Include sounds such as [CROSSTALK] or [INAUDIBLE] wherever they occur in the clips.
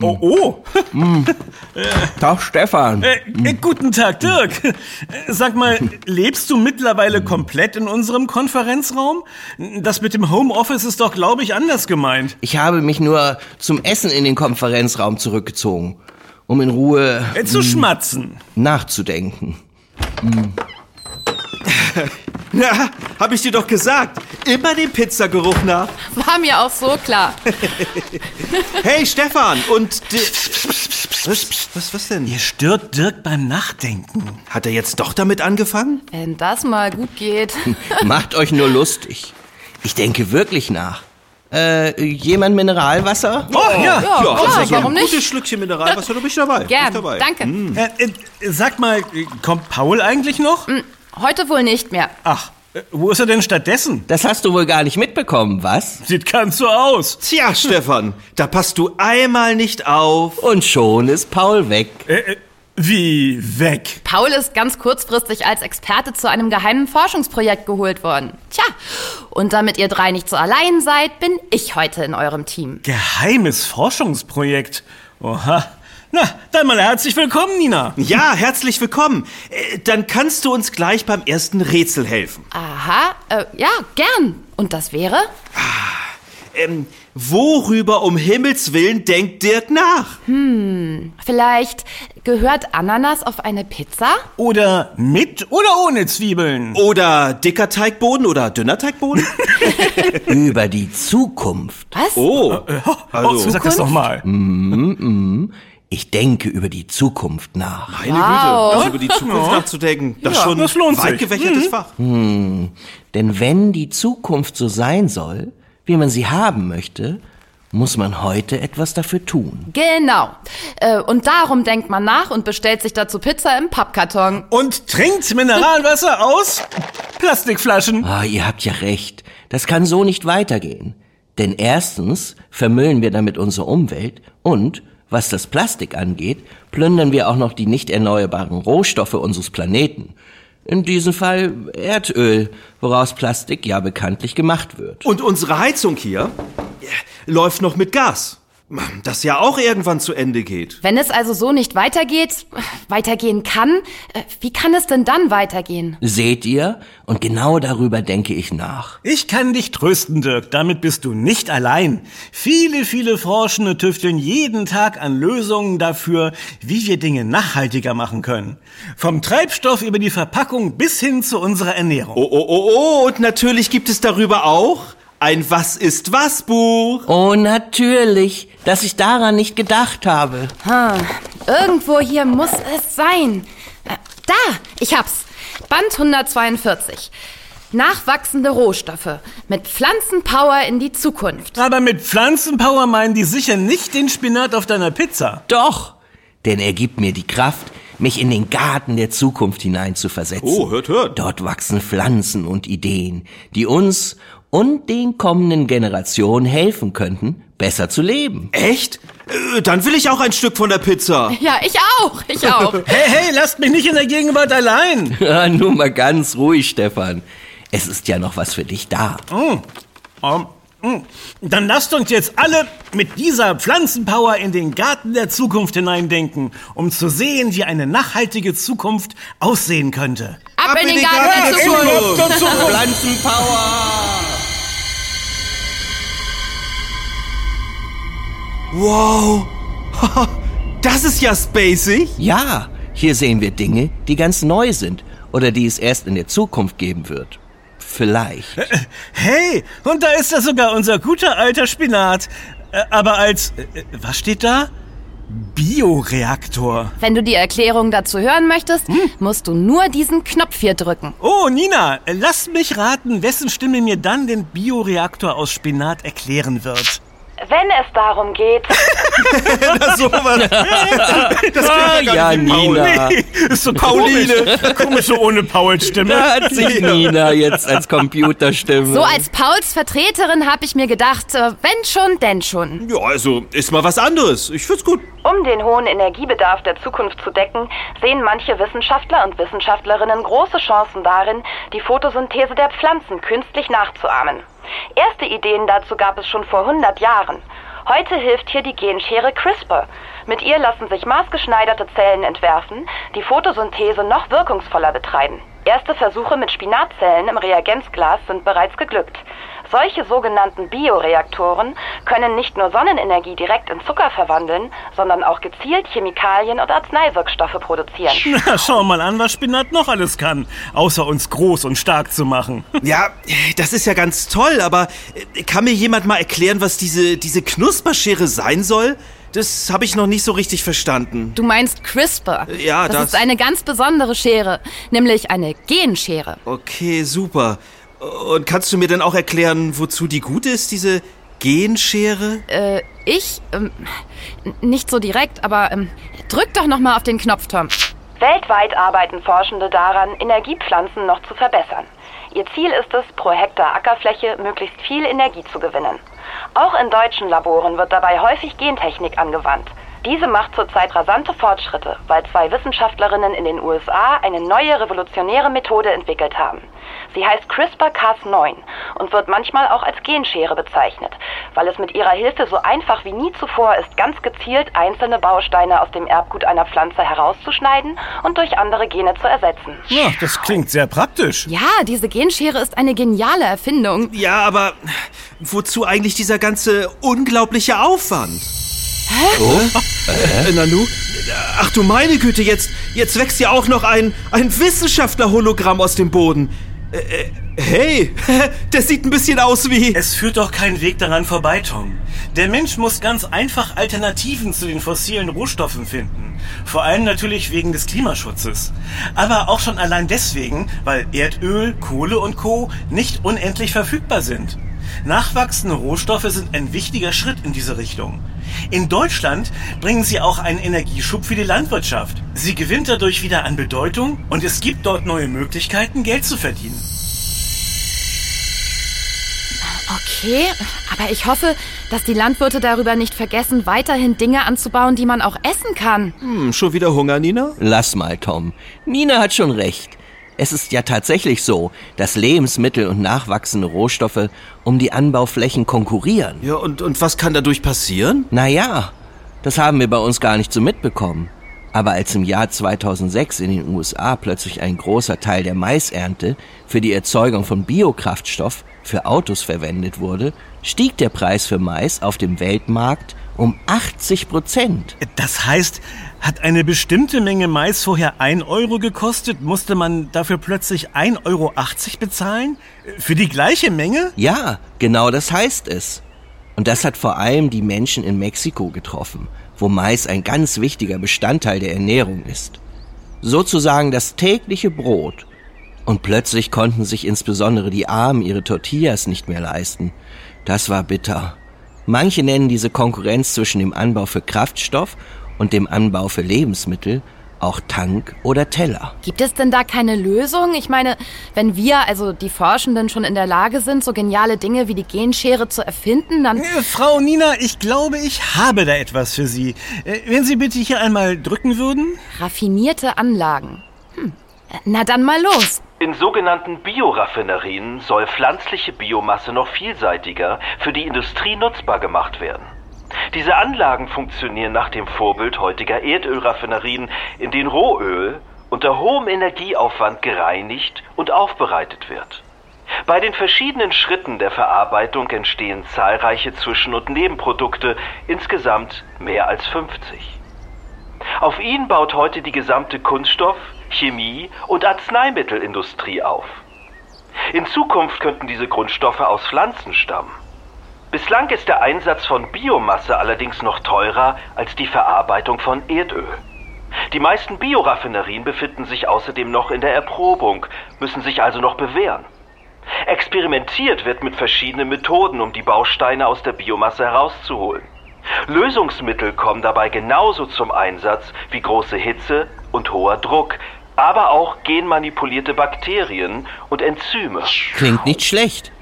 Oh, oh. [LAUGHS] Tag, Stefan. Äh, äh, guten Tag, Dirk. Äh, Sag mal, lebst du mittlerweile komplett in unserem Konferenzraum? Das mit dem Homeoffice ist doch, glaube ich, anders gemeint. Ich habe mich nur zum Essen in den Konferenzraum zurückgezogen, um in Ruhe Äh, zu schmatzen. nachzudenken. [LAUGHS] Na, hab ich dir doch gesagt. Immer den Pizzageruch nach. War mir auch so klar. [LAUGHS] Hey, Stefan, und... Was, was, was denn? Ihr stört Dirk beim Nachdenken. Hat er jetzt doch damit angefangen? Wenn das mal gut geht. [LAUGHS] Macht euch nur lustig. Ich denke wirklich nach. Äh, jemand Mineralwasser? Oh, ja. Ja, klar, also warum ein nicht? gutes Schlückchen Mineralwasser, du bist dabei. Gern, dabei. danke. Äh, äh, sag mal, kommt Paul eigentlich noch? Heute wohl nicht mehr. Ach, äh, wo ist er denn stattdessen? Das hast du wohl gar nicht mitbekommen, was? Sieht ganz so aus. Tja, Stefan, da passt du einmal nicht auf. Und schon ist Paul weg. Äh, äh, wie weg? Paul ist ganz kurzfristig als Experte zu einem geheimen Forschungsprojekt geholt worden. Tja, und damit ihr drei nicht so allein seid, bin ich heute in eurem Team. Geheimes Forschungsprojekt. Oha. Na, dann mal herzlich willkommen, Nina. Ja, herzlich willkommen. Äh, Dann kannst du uns gleich beim ersten Rätsel helfen. Aha, äh, ja, gern. Und das wäre? Ähm, worüber um Himmels Willen denkt Dirk nach? Vielleicht gehört Ananas auf eine Pizza? Oder mit oder ohne Zwiebeln? Oder dicker Teigboden oder dünner Teigboden? [LAUGHS] Über die Zukunft. Was? Oh, Oh, also, sag das doch mal. Ich denke über die Zukunft nach. meine Wow. Güte, also über die Zukunft nachzudenken, das ist Ja, schon das lohnt ein weit sich. gefächertes Fach. Denn wenn die Zukunft so sein soll, wie man sie haben möchte, muss man heute etwas dafür tun. Genau. Äh, und darum denkt man nach und bestellt sich dazu Pizza im Pappkarton. Und trinkt Mineralwasser aus Plastikflaschen. Ah, ihr habt ja recht. Das kann so nicht weitergehen. Denn erstens vermüllen wir damit unsere Umwelt und, was das Plastik angeht, plündern wir auch noch die nicht erneuerbaren Rohstoffe unseres Planeten. In diesem Fall Erdöl, woraus Plastik ja bekanntlich gemacht wird. Und unsere Heizung hier äh, läuft noch mit Gas. Das ja auch irgendwann zu Ende geht. Wenn es also so nicht weitergeht, weitergehen kann, äh, wie kann es denn dann weitergehen? Seht ihr? Und genau darüber denke ich nach. Ich kann dich trösten, Dirk. Damit bist du nicht allein. Viele, viele Forschende tüfteln jeden Tag an Lösungen dafür, wie wir Dinge nachhaltiger machen können. Vom Treibstoff über die Verpackung bis hin zu unserer Ernährung. Oh, oh, oh, oh, und natürlich gibt es darüber auch ein Was ist was Buch. Oh, natürlich, dass ich daran nicht gedacht habe. Hm, irgendwo hier muss es sein. Äh, da, ich hab's. Band 142. Nachwachsende Rohstoffe mit Pflanzenpower in die Zukunft. Aber mit Pflanzenpower meinen die sicher nicht den Spinat auf deiner Pizza. Doch, denn er gibt mir die Kraft, mich in den Garten der Zukunft hineinzuversetzen. Oh, hört, hört. Dort wachsen Pflanzen und Ideen, die uns und den kommenden Generationen helfen könnten, besser zu leben. Echt? Äh, Dann will ich auch ein Stück von der Pizza. [LAUGHS] Ja, ich auch, ich auch. [LAUGHS] Hey, hey, lasst mich nicht in der Gegenwart allein. [LAUGHS] Ja, Nur mal ganz ruhig, Stefan. Es ist ja noch was für dich da. Ähm, mm. Dann lasst uns jetzt alle mit dieser Pflanzenpower in den Garten der Zukunft hineindenken, um zu sehen, wie eine nachhaltige Zukunft aussehen könnte. Ab, in den Garten der Zukunft. Pflanzenpower! Wow. [LAUGHS] Das ist ja spacig. Ja, hier sehen wir Dinge, die ganz neu sind oder die es erst in der Zukunft geben wird. Vielleicht. Hey, und da ist ja sogar unser guter alter Spinat. Äh, Aber als, äh, was steht da? Bioreaktor. Wenn du die Erklärung dazu hören möchtest, musst du nur diesen Knopf hier drücken. Oh, Nina, äh, lass mich raten, wessen Stimme mir dann den Bioreaktor aus Spinat erklären wird. Wenn es darum geht, [LAUGHS] Na, sowas. Das Ah, ja, Nina. Nee, ist so Pauline. Komisch, so ohne Pauls Stimme. Da hat sich Nina jetzt als Computerstimme. So als Pauls Vertreterin habe ich mir gedacht, äh, wenn schon, denn schon. Ja, also, ist mal was anderes. Ich find's gut. um den hohen Energiebedarf der Zukunft zu decken, sehen manche Wissenschaftler und Wissenschaftlerinnen große Chancen darin, die Photosynthese der Pflanzen künstlich nachzuahmen. Erste Ideen dazu gab es schon vor 100 Jahren. Heute hilft hier die Genschere CRISPR. Mit ihr lassen sich maßgeschneiderte Zellen entwerfen, die Photosynthese noch wirkungsvoller betreiben. Erste Versuche mit Spinatzellen im Reagenzglas sind bereits geglückt. Solche sogenannten Bioreaktoren können nicht nur Sonnenenergie direkt in Zucker verwandeln, sondern auch gezielt Chemikalien und Arzneiwirkstoffe produzieren. [LAUGHS] Na, schau mal an, was Spinat noch alles kann, außer uns groß und stark zu machen. [LAUGHS] Ja, das ist ja ganz toll, aber äh, kann mir jemand mal erklären, was diese, diese Knusperschere sein soll? Das habe ich noch nicht so richtig verstanden. Du meinst CRISPR. Ja, das, das- ist eine ganz besondere Schere, nämlich eine Genschere. Okay, super. Und kannst du mir denn auch erklären, wozu die gut ist, diese Genschere? Äh, ich? Ähm, nicht so direkt, aber ähm, drück doch noch mal auf den Knopf, Tom. Weltweit arbeiten Forschende daran, Energiepflanzen noch zu verbessern. Ihr Ziel ist es, pro Hektar Ackerfläche möglichst viel Energie zu gewinnen. Auch in deutschen Laboren wird dabei häufig Gentechnik angewandt. Diese macht zurzeit rasante Fortschritte, weil zwei Wissenschaftlerinnen in den USA eine neue revolutionäre Methode entwickelt haben. Sie heißt CRISPR-Cas9 und wird manchmal auch als Genschere bezeichnet, weil es mit ihrer Hilfe so einfach wie nie zuvor ist, ganz gezielt einzelne Bausteine aus dem Erbgut einer Pflanze herauszuschneiden und durch andere Gene zu ersetzen. Ja, das klingt sehr praktisch. Ja, diese Genschere ist eine geniale Erfindung. Ja, aber wozu eigentlich dieser ganze unglaubliche Aufwand? Hä? Äh, Nanu? Ach du meine Güte, jetzt, jetzt wächst ja auch noch ein, ein Wissenschaftler-Hologramm aus dem Boden. Äh, äh, hey, [LAUGHS] das sieht ein bisschen aus wie... Es führt doch kein Weg daran vorbei, Tom. Der Mensch muss ganz einfach Alternativen zu den fossilen Rohstoffen finden. Vor allem natürlich wegen des Klimaschutzes. Aber auch schon allein deswegen, weil Erdöl, Kohle und Co. nicht unendlich verfügbar sind. Nachwachsende Rohstoffe sind ein wichtiger Schritt in diese Richtung. In Deutschland bringen sie auch einen Energieschub für die Landwirtschaft. Sie gewinnt dadurch wieder an Bedeutung und es gibt dort neue Möglichkeiten, Geld zu verdienen. Okay, aber ich hoffe, dass die Landwirte darüber nicht vergessen, weiterhin Dinge anzubauen, die man auch essen kann. Hm, schon wieder Hunger, Nina? Lass mal, Tom. Nina hat schon recht. Es ist ja tatsächlich so, dass Lebensmittel und nachwachsende Rohstoffe um die Anbauflächen konkurrieren. Ja, und, und was kann dadurch passieren? Naja, das haben wir bei uns gar nicht so mitbekommen. Aber als im Jahr 2006 in den USA plötzlich ein großer Teil der Maisernte für die Erzeugung von Biokraftstoff für Autos verwendet wurde, stieg der Preis für Mais auf dem Weltmarkt um 80 Prozent. Das heißt, hat eine bestimmte Menge Mais vorher 1 Euro gekostet, musste man dafür plötzlich 1,80 Euro bezahlen? Für die gleiche Menge? Ja, genau das heißt es. Und das hat vor allem die Menschen in Mexiko getroffen, wo Mais ein ganz wichtiger Bestandteil der Ernährung ist. Sozusagen das tägliche Brot. Und plötzlich konnten sich insbesondere die Armen ihre Tortillas nicht mehr leisten. Das war bitter. Manche nennen diese Konkurrenz zwischen dem Anbau für Kraftstoff und dem Anbau für Lebensmittel auch Tank oder Teller. Gibt es denn da keine Lösung? Ich meine, wenn wir, also die Forschenden, schon in der Lage sind, so geniale Dinge wie die Genschere zu erfinden, dann... Äh, Frau Nina, ich glaube, ich habe da etwas für Sie. Äh, wenn Sie bitte hier einmal drücken würden? Raffinierte Anlagen. Hm. Na dann mal los. In sogenannten Bioraffinerien soll pflanzliche Biomasse noch vielseitiger für die Industrie nutzbar gemacht werden. Diese Anlagen funktionieren nach dem Vorbild heutiger Erdölraffinerien, in denen Rohöl unter hohem Energieaufwand gereinigt und aufbereitet wird. Bei den verschiedenen Schritten der Verarbeitung entstehen zahlreiche Zwischen- und Nebenprodukte, insgesamt mehr als 50. Auf ihnen baut heute die gesamte Kunststoff-, Chemie- und Arzneimittelindustrie auf. In Zukunft könnten diese Grundstoffe aus Pflanzen stammen. Bislang ist der Einsatz von Biomasse allerdings noch teurer als die Verarbeitung von Erdöl. Die meisten Bioraffinerien befinden sich außerdem noch in der Erprobung, müssen sich also noch bewähren. Experimentiert wird mit verschiedenen Methoden, um die Bausteine aus der Biomasse herauszuholen. Lösungsmittel kommen dabei genauso zum Einsatz wie große Hitze und hoher Druck, aber auch genmanipulierte Bakterien und Enzyme. Klingt nicht schlecht.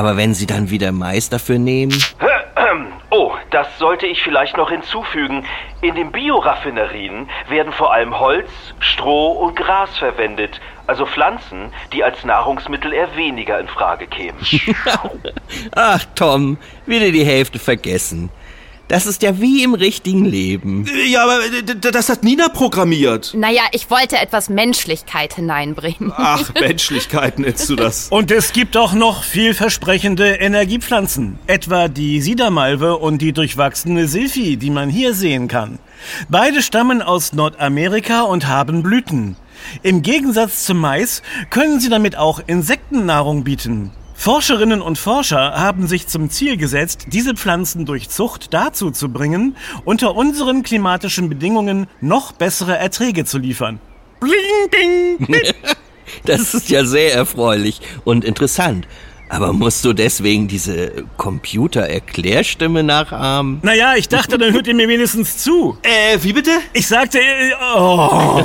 Aber wenn Sie dann wieder Mais dafür nehmen, [CLEARS THROAT] Oh, das sollte ich vielleicht noch hinzufügen. In den Bioraffinerien werden vor allem Holz, Stroh und Gras verwendet, also Pflanzen, die als Nahrungsmittel eher weniger in Frage kämen. [LAUGHS] Ach, Tom, wieder die Hälfte vergessen. Das ist ja wie im richtigen Leben. Ja, aber äh, das hat Nina programmiert. Naja, ich wollte etwas Menschlichkeit hineinbringen. Ach, [LAUGHS] Menschlichkeit nennst du das. Und es gibt auch noch vielversprechende Energiepflanzen, etwa die Siedermalve und die durchwachsene Silphi, die man hier sehen kann. Beide stammen aus Nordamerika und haben Blüten. Im Gegensatz zum Mais können sie damit auch Insektennahrung bieten. Forscherinnen und Forscher haben sich zum Ziel gesetzt, diese Pflanzen durch Zucht dazu zu bringen, unter unseren klimatischen Bedingungen noch bessere Erträge zu liefern. Bling, ding, bing. [LAUGHS] Das ist ja sehr erfreulich und interessant. Aber musst du deswegen diese Computer-Erklärstimme nachahmen? Naja, ich dachte, dann hört ihr mir wenigstens zu. [LAUGHS] Äh, wie bitte? Ich sagte, äh, oh, [LAUGHS]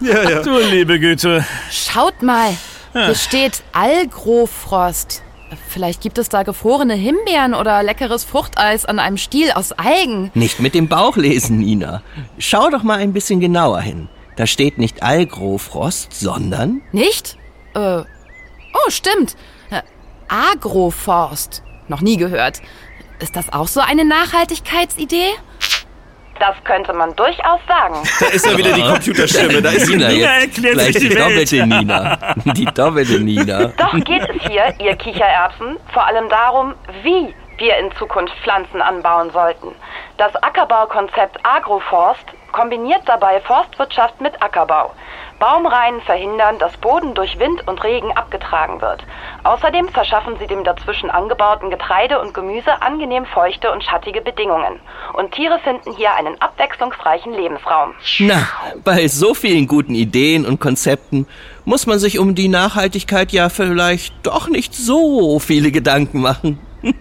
Ja, ja. du liebe Güte. Schaut mal, hier steht Algrofrost. Vielleicht gibt es da gefrorene Himbeeren oder leckeres Fruchteis an einem Stiel aus Algen. Nicht mit dem Bauch lesen, Nina. Schau doch mal ein bisschen genauer hin. Da steht nicht Algrofrost, sondern Nicht? Äh, oh, stimmt. Äh, Agroforst. Noch nie gehört. Ist das auch so eine Nachhaltigkeitsidee? Das könnte man durchaus sagen. [LAUGHS] Da ist ja wieder die Computerstimme. Da ist. Nina, Nina erklärt gleich sich die die Welt. doppelte Nina. [LAUGHS] Die doppelte Nina. Doch geht es hier, ihr Kichererbsen, vor allem darum, wie wir in Zukunft Pflanzen anbauen sollten. Das Ackerbaukonzept Agroforst kombiniert dabei Forstwirtschaft mit Ackerbau. Baumreihen verhindern, dass Boden durch Wind und Regen abgetragen wird. Außerdem verschaffen sie dem dazwischen angebauten Getreide und Gemüse angenehm feuchte und schattige Bedingungen. Und Tiere finden hier einen abwechslungsreichen Lebensraum. Na, bei so vielen guten Ideen und Konzepten muss man sich um die Nachhaltigkeit ja vielleicht doch nicht so viele Gedanken machen. [LAUGHS]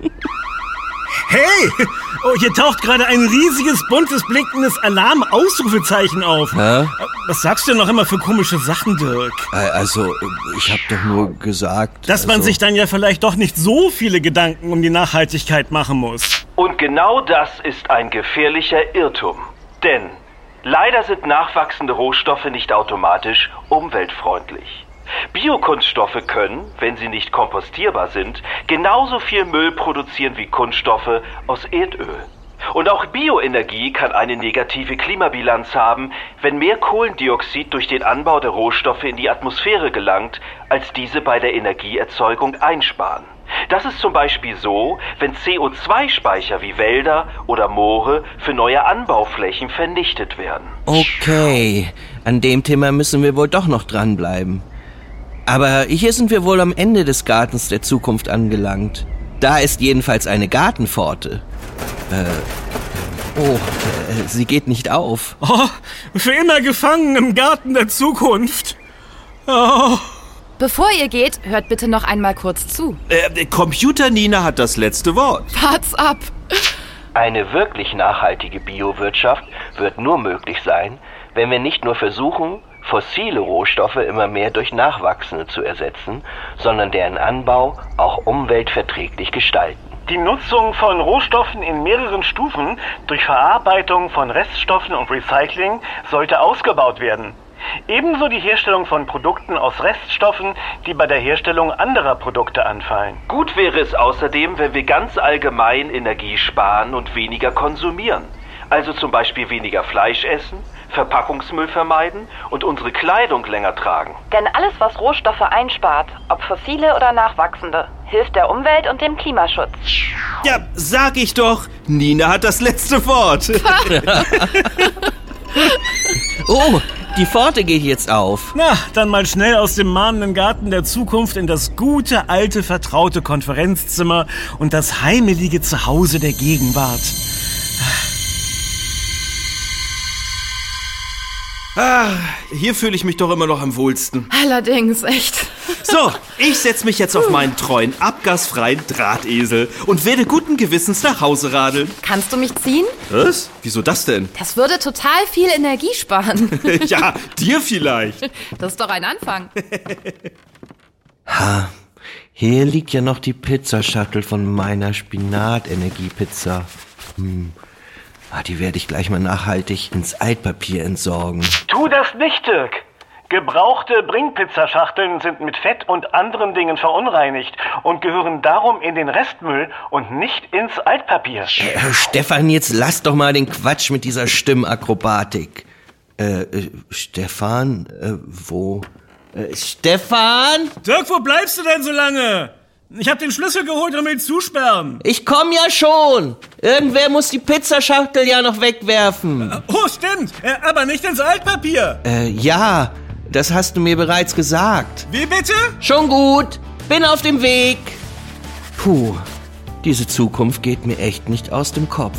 Hey! Oh, hier taucht gerade ein riesiges, buntes, blinkendes Alarm-Ausrufezeichen auf. Hä? Was sagst du denn noch immer für komische Sachen, Dirk? Also, ich habe doch nur gesagt, Dass man also, sich dann ja vielleicht doch nicht so viele Gedanken um die Nachhaltigkeit machen muss. Und genau das ist ein gefährlicher Irrtum. Denn leider sind nachwachsende Rohstoffe nicht automatisch umweltfreundlich. Biokunststoffe können, wenn sie nicht kompostierbar sind, genauso viel Müll produzieren wie Kunststoffe aus Erdöl. Und auch Bioenergie kann eine negative Klimabilanz haben, wenn mehr Kohlendioxid durch den Anbau der Rohstoffe in die Atmosphäre gelangt, als diese bei der Energieerzeugung einsparen. Das ist zum Beispiel so, wenn CO2-Speicher wie Wälder oder Moore für neue Anbauflächen vernichtet werden. Okay, an dem Thema müssen wir wohl doch noch dranbleiben. Aber hier sind wir wohl am Ende des Gartens der Zukunft angelangt. Da ist jedenfalls eine Gartenpforte. Äh, oh, äh, sie geht nicht auf. Oh, für immer gefangen im Garten der Zukunft. Oh. Bevor ihr geht, hört bitte noch einmal kurz zu. Äh, Computer Nina hat das letzte Wort. Wart's ab. Eine wirklich nachhaltige Biowirtschaft wird nur möglich sein, wenn wir nicht nur versuchen, fossile Rohstoffe immer mehr durch nachwachsende zu ersetzen, sondern deren Anbau auch umweltverträglich gestalten. Die Nutzung von Rohstoffen in mehreren Stufen durch Verarbeitung von Reststoffen und Recycling sollte ausgebaut werden. Ebenso die Herstellung von Produkten aus Reststoffen, die bei der Herstellung anderer Produkte anfallen. Gut wäre es außerdem, wenn wir ganz allgemein Energie sparen und weniger konsumieren. Also zum Beispiel weniger Fleisch essen, Verpackungsmüll vermeiden und unsere Kleidung länger tragen. Denn alles, was Rohstoffe einspart, ob fossile oder nachwachsende, hilft der Umwelt und dem Klimaschutz. Ja, sag ich doch. Nina hat das letzte Wort. [LAUGHS] Oh, die Pforte geht jetzt auf. Na, dann mal schnell aus dem mahnenden Garten der Zukunft in das gute, alte, vertraute Konferenzzimmer und das heimelige Zuhause der Gegenwart. Ah, hier fühle ich mich doch immer noch am wohlsten. Allerdings, echt. So, ich setze mich jetzt auf meinen treuen, abgasfreien Drahtesel und werde guten Gewissens nach Hause radeln. Kannst du mich ziehen? Was? Wieso das denn? Das würde total viel Energie sparen. [LAUGHS] ja, dir vielleicht. Das ist doch ein Anfang. [LAUGHS] Hier liegt ja noch die Pizzaschachtel von meiner Spinat-Energiepizza. Hm. Ah, die werde ich gleich mal nachhaltig ins Altpapier entsorgen. Tu das nicht, Dirk. Gebrauchte Bringpizzaschachteln sind mit Fett und anderen Dingen verunreinigt und gehören darum in den Restmüll und nicht ins Altpapier. Äh, Stefan, jetzt lass doch mal den Quatsch mit dieser Stimmakrobatik. Äh, äh Stefan, äh, wo? Äh, Stefan? Dirk, wo bleibst du denn so lange? Ich hab den Schlüssel geholt und will zusperren. Ich komm ja schon. Irgendwer muss die Pizzaschachtel ja noch wegwerfen. Oh, stimmt. Äh, aber nicht ins Altpapier. Äh, ja, das hast du mir bereits gesagt. Wie bitte? Schon gut. Bin auf dem Weg. Puh, diese Zukunft geht mir echt nicht aus dem Kopf.